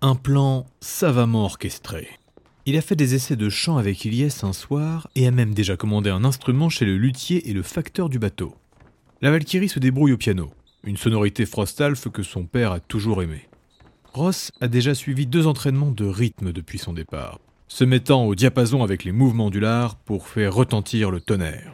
Un plan savamment orchestré. Il a fait des essais de chant avec Ilyes un soir et a même déjà commandé un instrument chez le luthier et le facteur du bateau. La Valkyrie se débrouille au piano, une sonorité Frostalf que son père a toujours aimée. Ross a déjà suivi deux entraînements de rythme depuis son départ, se mettant au diapason avec les mouvements du lard pour faire retentir le tonnerre.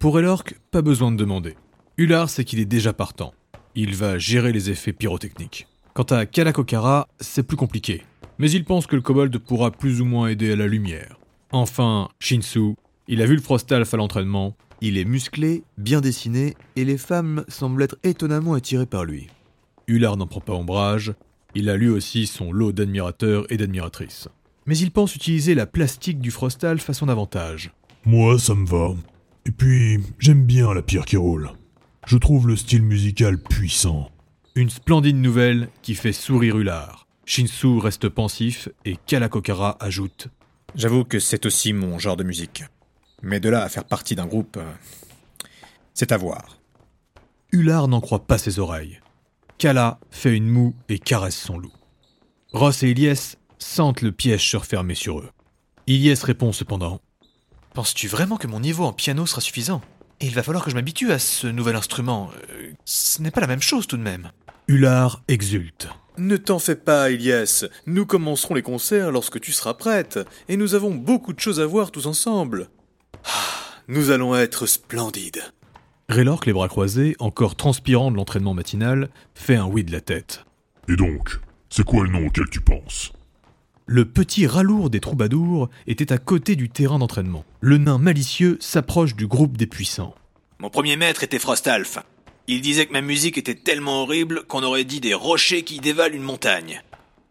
Pour Elork, pas besoin de demander. Ular sait qu'il est déjà partant. Il va gérer les effets pyrotechniques. Quant à Kalakokara, c'est plus compliqué. Mais il pense que le kobold pourra plus ou moins aider à la lumière. Enfin, Shinsu, il a vu le Frostalf à l'entraînement. Il est musclé, bien dessiné, et les femmes semblent être étonnamment attirées par lui. Ular n'en prend pas ombrage. Il a lui aussi son lot d'admirateurs et d'admiratrices. Mais il pense utiliser la plastique du Frostalf à son avantage. Moi, ça me va. Et puis, j'aime bien la pierre qui roule. Je trouve le style musical puissant. Une splendide nouvelle qui fait sourire Ular. Shinsu reste pensif et Kalakokara ajoute J'avoue que c'est aussi mon genre de musique. Mais de là à faire partie d'un groupe, euh, c'est à voir. Ular n'en croit pas ses oreilles. Kala fait une moue et caresse son loup. Ross et Ilyes sentent le piège se refermer sur eux. Ilyes répond cependant Penses-tu vraiment que mon niveau en piano sera suffisant? Et il va falloir que je m'habitue à ce nouvel instrument. Euh, ce n'est pas la même chose tout de même. Ular exulte. Ne t'en fais pas, Ilyes. Nous commencerons les concerts lorsque tu seras prête, et nous avons beaucoup de choses à voir tous ensemble. Ah, nous allons être splendides. Raylork, les bras croisés, encore transpirant de l'entraînement matinal, fait un oui de la tête. Et donc, c'est quoi le nom auquel tu penses? Le petit ralourd des troubadours était à côté du terrain d'entraînement. Le nain malicieux s'approche du groupe des puissants. Mon premier maître était Frostalf. Il disait que ma musique était tellement horrible qu'on aurait dit des rochers qui dévalent une montagne.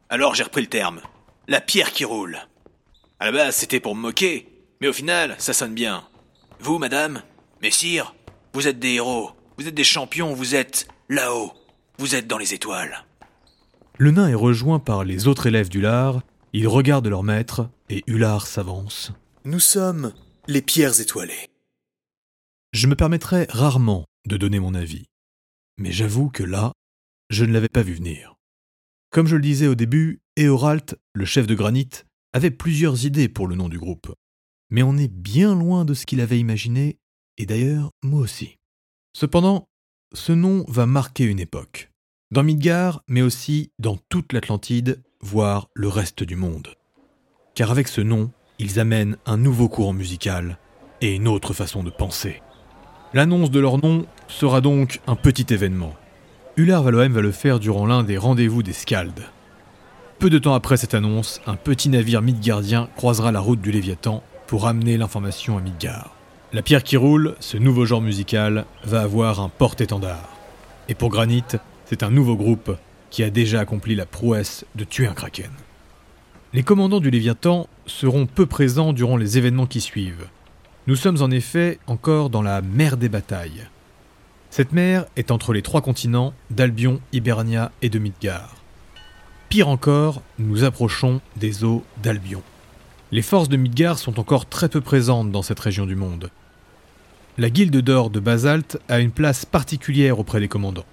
Alors j'ai repris le terme. La pierre qui roule. À la base, c'était pour me moquer, mais au final, ça sonne bien. Vous, madame, messire, vous êtes des héros, vous êtes des champions, vous êtes là-haut, vous êtes dans les étoiles. Le nain est rejoint par les autres élèves d'Ular, ils regardent leur maître, et Ular s'avance. Nous sommes les pierres étoilées. Je me permettrai rarement de donner mon avis. Mais j'avoue que là, je ne l'avais pas vu venir. Comme je le disais au début, Eoralt, le chef de granit, avait plusieurs idées pour le nom du groupe. Mais on est bien loin de ce qu'il avait imaginé, et d'ailleurs moi aussi. Cependant, ce nom va marquer une époque. Dans Midgard, mais aussi dans toute l'Atlantide, voire le reste du monde. Car avec ce nom, ils amènent un nouveau courant musical et une autre façon de penser. L'annonce de leur nom sera donc un petit événement. Ular Valohem va le faire durant l'un des rendez-vous des Skalds. Peu de temps après cette annonce, un petit navire midgardien croisera la route du Léviathan pour amener l'information à Midgard. La pierre qui roule, ce nouveau genre musical, va avoir un porte-étendard. Et pour Granit, c'est un nouveau groupe qui a déjà accompli la prouesse de tuer un kraken. Les commandants du Léviathan seront peu présents durant les événements qui suivent. Nous sommes en effet encore dans la mer des batailles. Cette mer est entre les trois continents d'Albion, Hibernia et de Midgard. Pire encore, nous approchons des eaux d'Albion. Les forces de Midgard sont encore très peu présentes dans cette région du monde. La guilde d'or de Basalte a une place particulière auprès des commandants.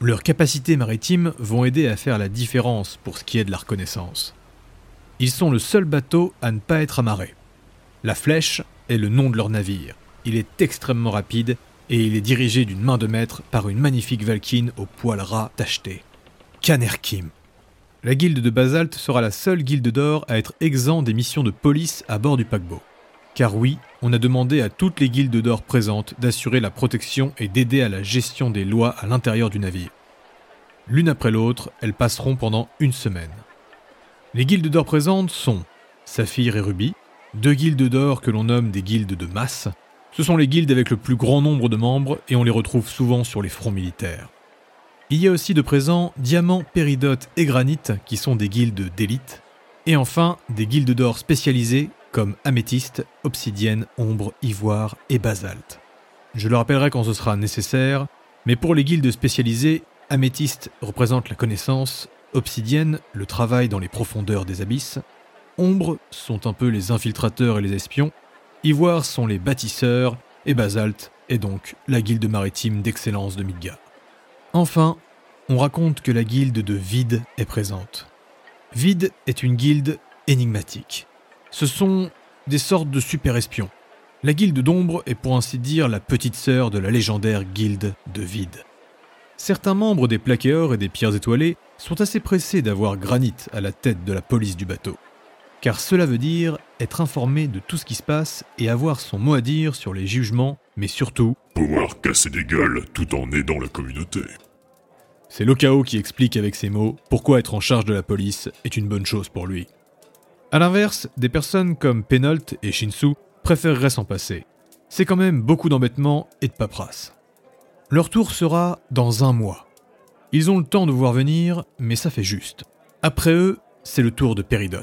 Leurs capacités maritimes vont aider à faire la différence pour ce qui est de la reconnaissance. Ils sont le seul bateau à ne pas être amarré. La flèche est le nom de leur navire. Il est extrêmement rapide et il est dirigé d'une main de maître par une magnifique Valkyne au poil ras tacheté. Kanerkim. La guilde de Basalte sera la seule guilde d'or à être exempt des missions de police à bord du paquebot. Car oui, on a demandé à toutes les guildes d'or présentes d'assurer la protection et d'aider à la gestion des lois à l'intérieur du navire. L'une après l'autre, elles passeront pendant une semaine. Les guildes d'or présentes sont Saphir et Ruby, deux guildes d'or que l'on nomme des guildes de masse. Ce sont les guildes avec le plus grand nombre de membres et on les retrouve souvent sur les fronts militaires. Il y a aussi de présent Diamant, Péridote et Granit qui sont des guildes d'élite. Et enfin, des guildes d'or spécialisées comme Améthyste, Obsidienne, Ombre, Ivoire et Basalte. Je le rappellerai quand ce sera nécessaire, mais pour les guildes spécialisées, Améthyste représente la connaissance, Obsidienne le travail dans les profondeurs des abysses, Ombre sont un peu les infiltrateurs et les espions, Ivoire sont les bâtisseurs, et Basalte est donc la guilde maritime d'excellence de Midgard. Enfin, on raconte que la guilde de Vide est présente. Vide est une guilde énigmatique. Ce sont des sortes de super-espions. La guilde d'ombre est pour ainsi dire la petite sœur de la légendaire guilde de Vide. Certains membres des plaqueurs et des pierres étoilées sont assez pressés d'avoir Granit à la tête de la police du bateau. Car cela veut dire être informé de tout ce qui se passe et avoir son mot à dire sur les jugements, mais surtout, Pouvoir casser des gueules tout en aidant la communauté. c'est Lokao qui explique avec ses mots pourquoi être en charge de la police est une bonne chose pour lui. A l'inverse, des personnes comme Penalt et Shinsu préféreraient s'en passer. C'est quand même beaucoup d'embêtements et de paperasse. Leur tour sera dans un mois. Ils ont le temps de voir venir, mais ça fait juste. Après eux, c'est le tour de Péridot.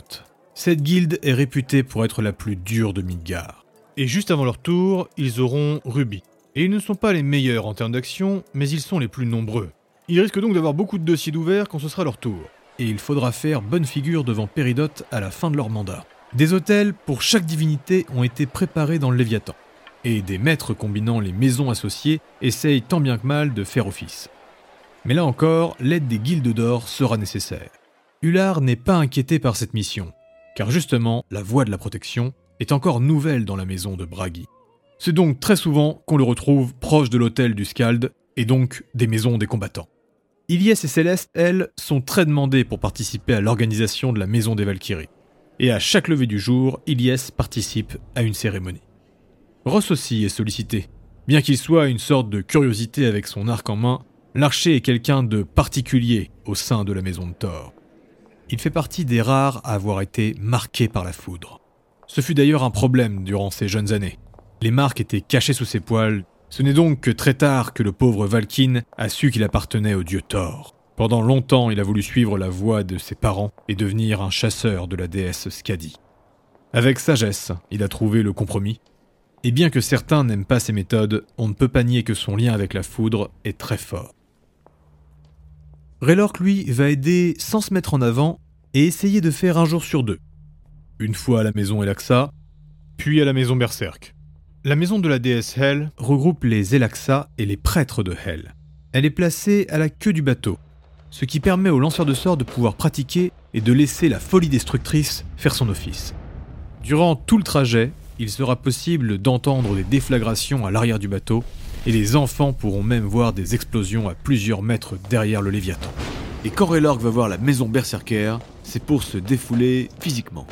Cette guilde est réputée pour être la plus dure de Midgard. Et juste avant leur tour, ils auront Ruby. Et ils ne sont pas les meilleurs en termes d'action, mais ils sont les plus nombreux. Ils risquent donc d'avoir beaucoup de dossiers d'ouverts quand ce sera leur tour. Et il faudra faire bonne figure devant Péridot à la fin de leur mandat. Des hôtels pour chaque divinité ont été préparés dans le Léviathan. Et des maîtres combinant les maisons associées essayent tant bien que mal de faire office. Mais là encore, l'aide des guildes d'or sera nécessaire. Ular n'est pas inquiété par cette mission, car justement, la voie de la protection est encore nouvelle dans la maison de Bragi. C'est donc très souvent qu'on le retrouve proche de l'hôtel du Skald, et donc des maisons des combattants. Ilyes et Céleste, elles, sont très demandées pour participer à l'organisation de la maison des Valkyries. Et à chaque lever du jour, Ilyes participe à une cérémonie. Ross aussi est sollicité. Bien qu'il soit une sorte de curiosité avec son arc en main, l'archer est quelqu'un de particulier au sein de la maison de Thor. Il fait partie des rares à avoir été marqué par la foudre. Ce fut d'ailleurs un problème durant ses jeunes années. Les marques étaient cachées sous ses poils. Ce n'est donc que très tard que le pauvre Valkyne a su qu'il appartenait au dieu Thor. Pendant longtemps, il a voulu suivre la voie de ses parents et devenir un chasseur de la déesse Skadi. Avec sagesse, il a trouvé le compromis. Et bien que certains n'aiment pas ses méthodes, on ne peut pas nier que son lien avec la foudre est très fort. Raylork, lui, va aider sans se mettre en avant et essayer de faire un jour sur deux. Une fois à la maison Elaxa, puis à la maison Berserk. La maison de la déesse Hel regroupe les Elaxa et les prêtres de Hel. Elle est placée à la queue du bateau, ce qui permet aux lanceurs de sorts de pouvoir pratiquer et de laisser la folie destructrice faire son office. Durant tout le trajet, il sera possible d'entendre des déflagrations à l'arrière du bateau, et les enfants pourront même voir des explosions à plusieurs mètres derrière le Léviathan. Et quand Raylork va voir la maison Berserker, c'est pour se défouler physiquement.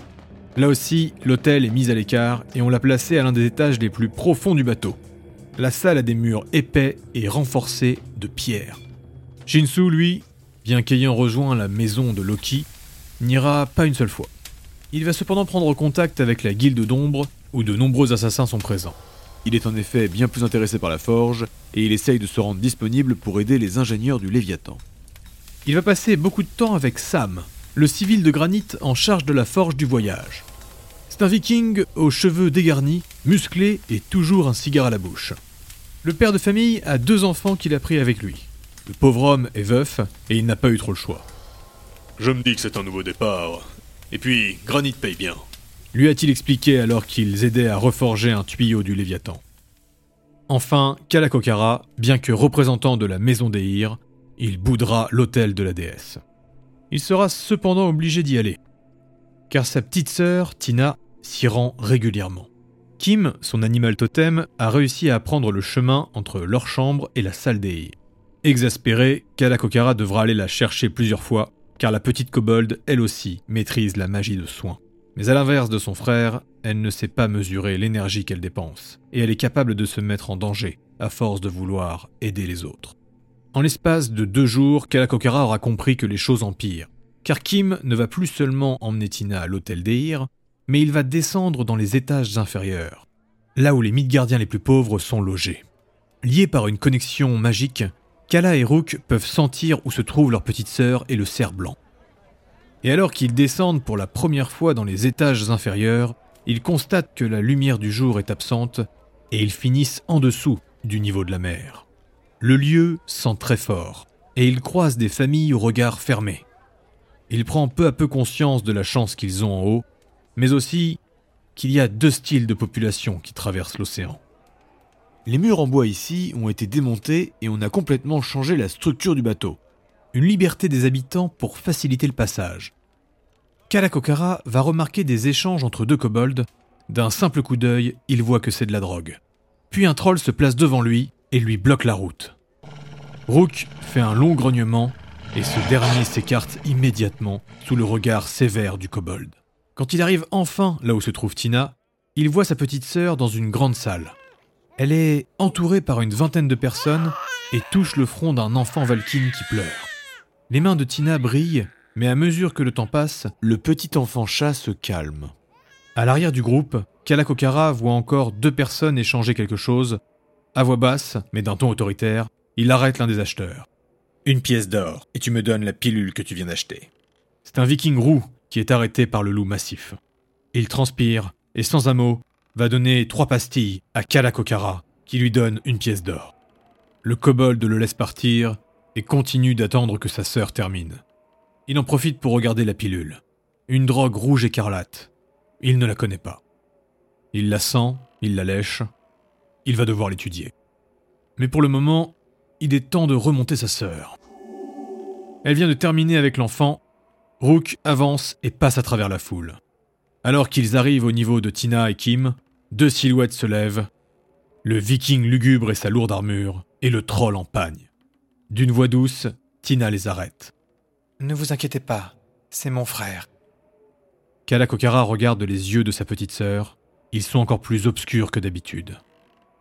Là aussi, l'hôtel est mis à l'écart et on l'a placé à l'un des étages les plus profonds du bateau. La salle a des murs épais et renforcés de pierre. Shinsu, lui, bien qu'ayant rejoint la maison de Loki, n'ira pas une seule fois. Il va cependant prendre contact avec la guilde d'ombre où de nombreux assassins sont présents. Il est en effet bien plus intéressé par la forge, et il essaye de se rendre disponible pour aider les ingénieurs du Léviathan. Il va passer beaucoup de temps avec Sam, le civil de granit en charge de la forge du voyage. C'est un viking aux cheveux dégarnis, musclé et toujours un cigare à la bouche. Le père de famille a deux enfants qu'il a pris avec lui. Le pauvre homme est veuf et il n'a pas eu trop le choix. Je me dis que c'est un nouveau départ. Et puis, Granit paye bien. Lui a-t-il expliqué alors qu'ils aidaient à reforger un tuyau du Léviathan. Enfin, Kalakokara, bien que représentant de la maison des il boudera l'hôtel de la déesse. Il sera cependant obligé d'y aller, car sa petite sœur, Tina, s'y rend régulièrement. Kim, son animal totem, a réussi à prendre le chemin entre leur chambre et la salle des. Exaspéré, Kalakokara devra aller la chercher plusieurs fois, car la petite kobold, elle aussi, maîtrise la magie de soin. Mais à l'inverse de son frère, elle ne sait pas mesurer l'énergie qu'elle dépense, et elle est capable de se mettre en danger, à force de vouloir aider les autres. En l'espace de deux jours, Kalakokara aura compris que les choses empirent, car Kim ne va plus seulement emmener Tina à l'hôtel d'Eir, mais il va descendre dans les étages inférieurs, là où les Midgardiens les plus pauvres sont logés. Liés par une connexion magique, Kala et Rook peuvent sentir où se trouve leur petite sœur et le cerf blanc. Et alors qu'ils descendent pour la première fois dans les étages inférieurs, ils constatent que la lumière du jour est absente et ils finissent en dessous du niveau de la mer. Le lieu sent très fort et ils croisent des familles au regard fermé. Il prend peu à peu conscience de la chance qu'ils ont en haut, mais aussi qu'il y a deux styles de population qui traversent l'océan. Les murs en bois ici ont été démontés et on a complètement changé la structure du bateau. Une liberté des habitants pour faciliter le passage. Kalakokara va remarquer des échanges entre deux kobolds. D'un simple coup d'œil, il voit que c'est de la drogue. Puis un troll se place devant lui et lui bloque la route. Rook fait un long grognement et ce dernier s'écarte immédiatement sous le regard sévère du kobold. Quand il arrive enfin là où se trouve Tina, il voit sa petite sœur dans une grande salle. Elle est entourée par une vingtaine de personnes et touche le front d'un enfant Valkyne qui pleure. Les mains de Tina brillent, mais à mesure que le temps passe, le petit enfant chat se calme. À l'arrière du groupe, Kalakokara voit encore deux personnes échanger quelque chose. À voix basse, mais d'un ton autoritaire, il arrête l'un des acheteurs. Une pièce d'or, et tu me donnes la pilule que tu viens d'acheter. C'est un viking roux qui est arrêté par le loup massif. Il transpire, et sans un mot, va donner trois pastilles à Kalakokara, qui lui donne une pièce d'or. Le kobold le laisse partir et continue d'attendre que sa sœur termine. Il en profite pour regarder la pilule. Une drogue rouge écarlate. Il ne la connaît pas. Il la sent, il la lèche. Il va devoir l'étudier. Mais pour le moment, il est temps de remonter sa sœur. Elle vient de terminer avec l'enfant. Rook avance et passe à travers la foule. Alors qu'ils arrivent au niveau de Tina et Kim, deux silhouettes se lèvent. Le viking lugubre et sa lourde armure, et le troll en pagne. D'une voix douce, Tina les arrête. Ne vous inquiétez pas, c'est mon frère. Kalakokara regarde les yeux de sa petite sœur. Ils sont encore plus obscurs que d'habitude.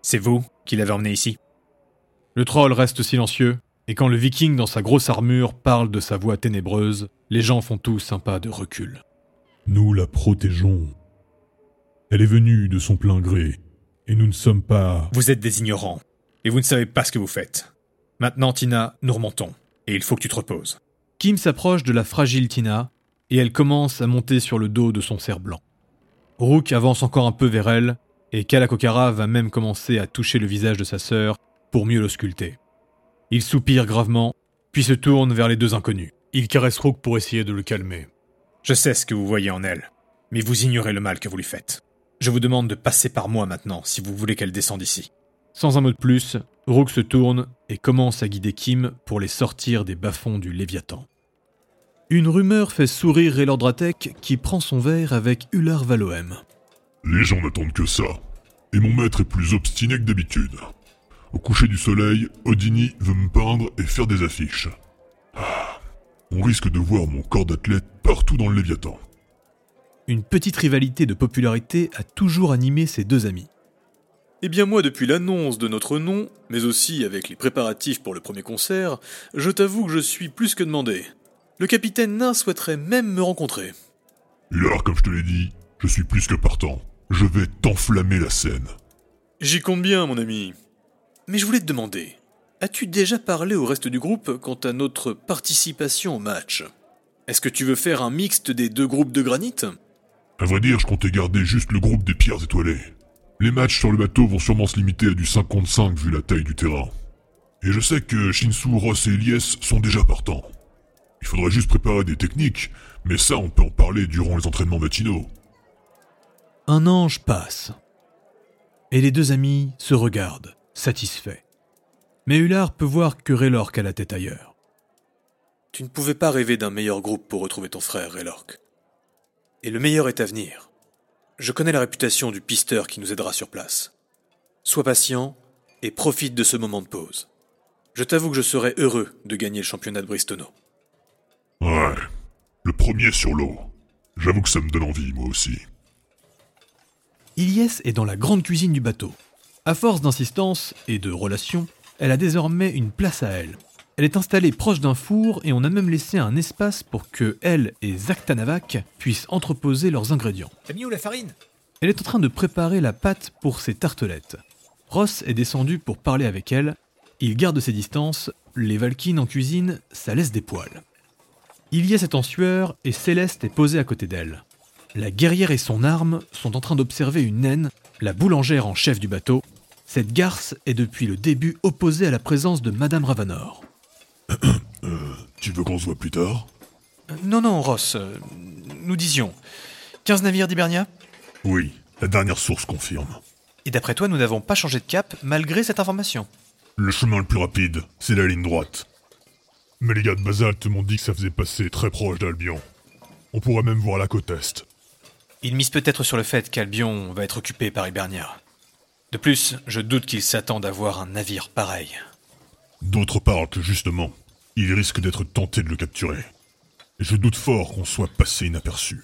C'est vous qui l'avez emmené ici? Le troll reste silencieux, et quand le viking dans sa grosse armure parle de sa voix ténébreuse, les gens font tous un pas de recul. Nous la protégeons. Elle est venue de son plein gré, et nous ne sommes pas... Vous êtes des ignorants, et vous ne savez pas ce que vous faites. Maintenant, Tina, nous remontons, et il faut que tu te reposes. Kim s'approche de la fragile Tina, et elle commence à monter sur le dos de son cerf blanc. Rook avance encore un peu vers elle, et Kalakokara va même commencer à toucher le visage de sa sœur pour mieux l'ausculter. Il soupire gravement, puis se tourne vers les deux inconnus. Il caresse Rook pour essayer de le calmer. Je sais ce que vous voyez en elle, mais vous ignorez le mal que vous lui faites. Je vous demande de passer par moi maintenant si vous voulez qu'elle descende ici. Sans un mot de plus, Rook se tourne et commence à guider Kim pour les sortir des bas-fonds du Léviathan. Une rumeur fait sourire Raylordratek qui prend son verre avec Ular Valoem. Les gens n'attendent que ça. Et mon maître est plus obstiné que d'habitude. Au coucher du soleil, Odini veut me peindre et faire des affiches. Ah, on risque de voir mon corps d'athlète partout dans le Léviathan. Une petite rivalité de popularité a toujours animé ces deux amis. Eh bien moi, depuis l'annonce de notre nom, mais aussi avec les préparatifs pour le premier concert, je t'avoue que je suis plus que demandé. Le capitaine Nain souhaiterait même me rencontrer. Là, comme je te l'ai dit, je suis plus que partant. Je vais t'enflammer la scène. J'y compte bien, mon ami. Mais je voulais te demander, as-tu déjà parlé au reste du groupe quant à notre participation au match? Est-ce que tu veux faire un mixte des deux groupes de granit? À vrai dire, je comptais garder juste le groupe des pierres étoilées. Les matchs sur le bateau vont sûrement se limiter à du 5 contre 5 vu la taille du terrain. Et je sais que Shinsu, Ross et Elias sont déjà partants. Il faudrait juste préparer des techniques, mais ça on peut en parler durant les entraînements matinaux. Un ange passe. Et les deux amis se regardent, satisfaits. Mais Ular peut voir que Raylork a la tête ailleurs. Tu ne pouvais pas rêver d'un meilleur groupe pour retrouver ton frère, Raylork. Et le meilleur est à venir. Je connais la réputation du pisteur qui nous aidera sur place. Sois patient et profite de ce moment de pause. Je t'avoue que je serais heureux de gagner le championnat de Bristono. Ouais, le premier sur l'eau. J'avoue que ça me donne envie, moi aussi. Ilyes est dans la grande cuisine du bateau. À force d'insistance et de relations, elle a désormais une place à elle. Elle est installée proche d'un four et on a même laissé un espace pour que elle et Zaktanavak puissent entreposer leurs ingrédients. T'as mis où la farine? Elle est en train de préparer la pâte pour ses tartelettes. Ross est descendu pour parler avec elle. Il garde ses distances. Les Valkynes en cuisine, ça laisse des poils. Ilyes est en sueur et Céleste est posée à côté d'elle. La guerrière et son arme sont en train d'observer une naine, la boulangère en chef du bateau. Cette garce est depuis le début opposée à la présence de Madame Ravanor. Tu veux qu'on se voit plus tard? Euh, Non, non, Ross, euh, nous disions. 15 navires d'Hibernia? Oui, la dernière source confirme. Et d'après toi, nous n'avons pas changé de cap malgré cette information? Le chemin le plus rapide, c'est la ligne droite. Mais les gars de Basalte m'ont dit que ça faisait passer très proche d'Albion. On pourrait même voir la côte Est. Il mise peut-être sur le fait qu'Albion va être occupé par Hibernia. De plus, je doute qu'il s'attende à voir un navire pareil. D'autres parlent que justement, il risque d'être tenté de le capturer. Et je doute fort qu'on soit passé inaperçu.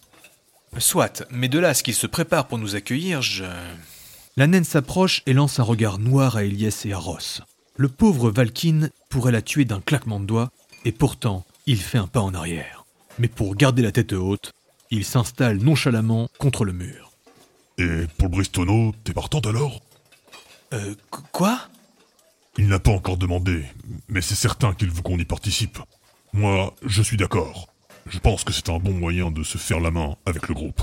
Soit, mais de là à ce qu'il se prépare pour nous accueillir, je... La naine s'approche et lance un regard noir à Elias et à Ross. Le pauvre Valkyne pourrait la tuer d'un claquement de doigts, et pourtant, il fait un pas en arrière. Mais pour garder la tête haute, il s'installe nonchalamment contre le mur. Et pour le Bristono, t'es partante alors? Euh, qu- quoi? Il n'a pas encore demandé, mais c'est certain qu'il veut qu'on y participe. Moi, je suis d'accord. Je pense que c'est un bon moyen de se faire la main avec le groupe.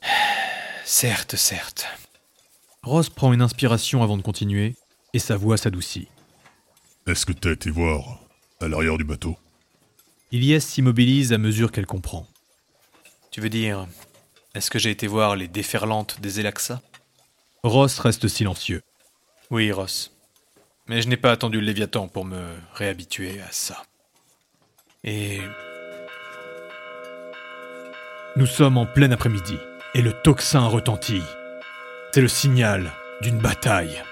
Certes, certes. Ross prend une inspiration avant de continuer, et sa voix s'adoucit. Est-ce que t'as été voir à l'arrière du bateau? Ilyes s'immobilise à mesure qu'elle comprend. Tu veux dire, est-ce que j'ai été voir les déferlantes des Elaxa? Ross reste silencieux. Oui, Ross. Mais je n'ai pas attendu le Léviathan pour me réhabituer à ça. Et Nous sommes en plein après-midi, et le tocsin retentit. C'est le signal d'une bataille.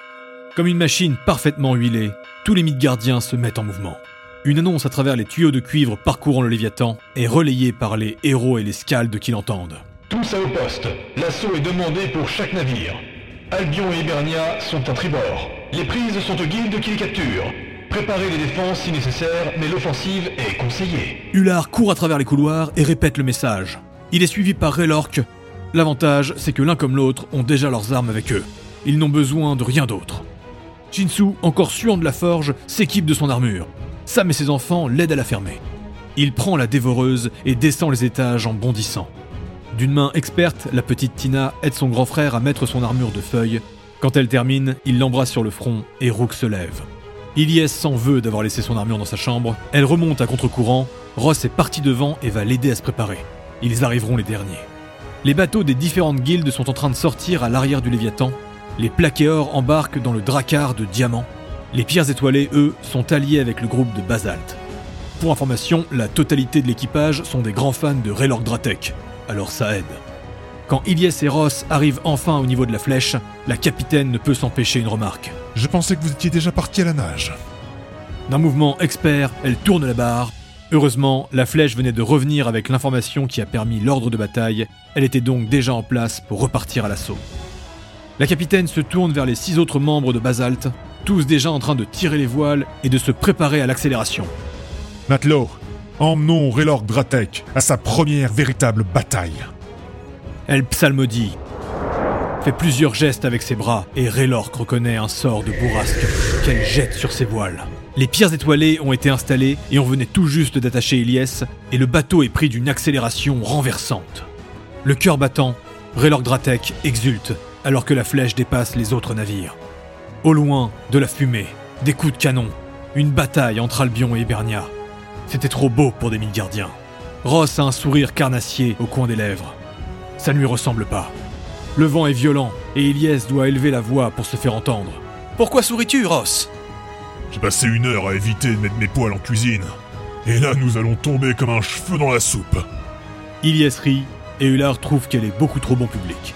Comme une machine parfaitement huilée, tous les Midgardiens se mettent en mouvement. Une annonce à travers les tuyaux de cuivre parcourant le Léviathan est relayée par les héros et les scaldes qui l'entendent. Tous à au poste. L'assaut est demandé pour chaque navire. Albion et Hibernia sont à tribord. Les prises sont aux guildes qui les capturent. Préparez les défenses si nécessaire, mais l'offensive est conseillée. Hullard court à travers les couloirs et répète le message. Il est suivi par Raylork. L'avantage, c'est que l'un comme l'autre ont déjà leurs armes avec eux. Ils n'ont besoin de rien d'autre. Shinsu, encore suant de la forge, s'équipe de son armure. Sam et ses enfants l'aident à la fermer. Il prend la dévoreuse et descend les étages en bondissant. D'une main experte, la petite Tina aide son grand frère à mettre son armure de feuilles. Quand elle termine, il l'embrasse sur le front et Rook se lève. Ilyes s'en veut d'avoir laissé son armure dans sa chambre. Elle remonte à contre-courant. Ross est parti devant et va l'aider à se préparer. Ils arriveront les derniers. Les bateaux des différentes guildes sont en train de sortir à l'arrière du Léviathan. Les plaquéors embarquent dans le dracar de diamants. Les pierres étoilées, eux, sont alliés avec le groupe de Basalt. Pour information, la totalité de l'équipage sont des grands fans de Raylord Dratek, alors ça aide. Quand Ilyes et Ross arrivent enfin au niveau de la flèche, la capitaine ne peut s'empêcher une remarque. Je pensais que vous étiez déjà parti à la nage. D'un mouvement expert, elle tourne la barre. Heureusement, la flèche venait de revenir avec l'information qui a permis l'ordre de bataille. Elle était donc déjà en place pour repartir à l'assaut. La capitaine se tourne vers les six autres membres de Basalt, tous déjà en train de tirer les voiles et de se préparer à l'accélération. Matelot, emmenons Raylord Dratek à sa première véritable bataille. Elle psalmodie, fait plusieurs gestes avec ses bras et Raylork reconnaît un sort de bourrasque qu'elle jette sur ses voiles. Les pierres étoilées ont été installées et on venait tout juste d'attacher Ilyes et le bateau est pris d'une accélération renversante. Le cœur battant, Raylork Dratek exulte alors que la flèche dépasse les autres navires. Au loin, de la fumée, des coups de canon, une bataille entre Albion et Hibernia. C'était trop beau pour des Midgardiens. Ross a un sourire carnassier au coin des lèvres. Ça ne lui ressemble pas. Le vent est violent et Ilyes doit élever la voix pour se faire entendre. Pourquoi souris-tu, Ross? J'ai passé une heure à éviter de mettre mes poils en cuisine. Et là, nous allons tomber comme un cheveu dans la soupe. Ilyes rit et Hullard trouve qu'elle est beaucoup trop bon public.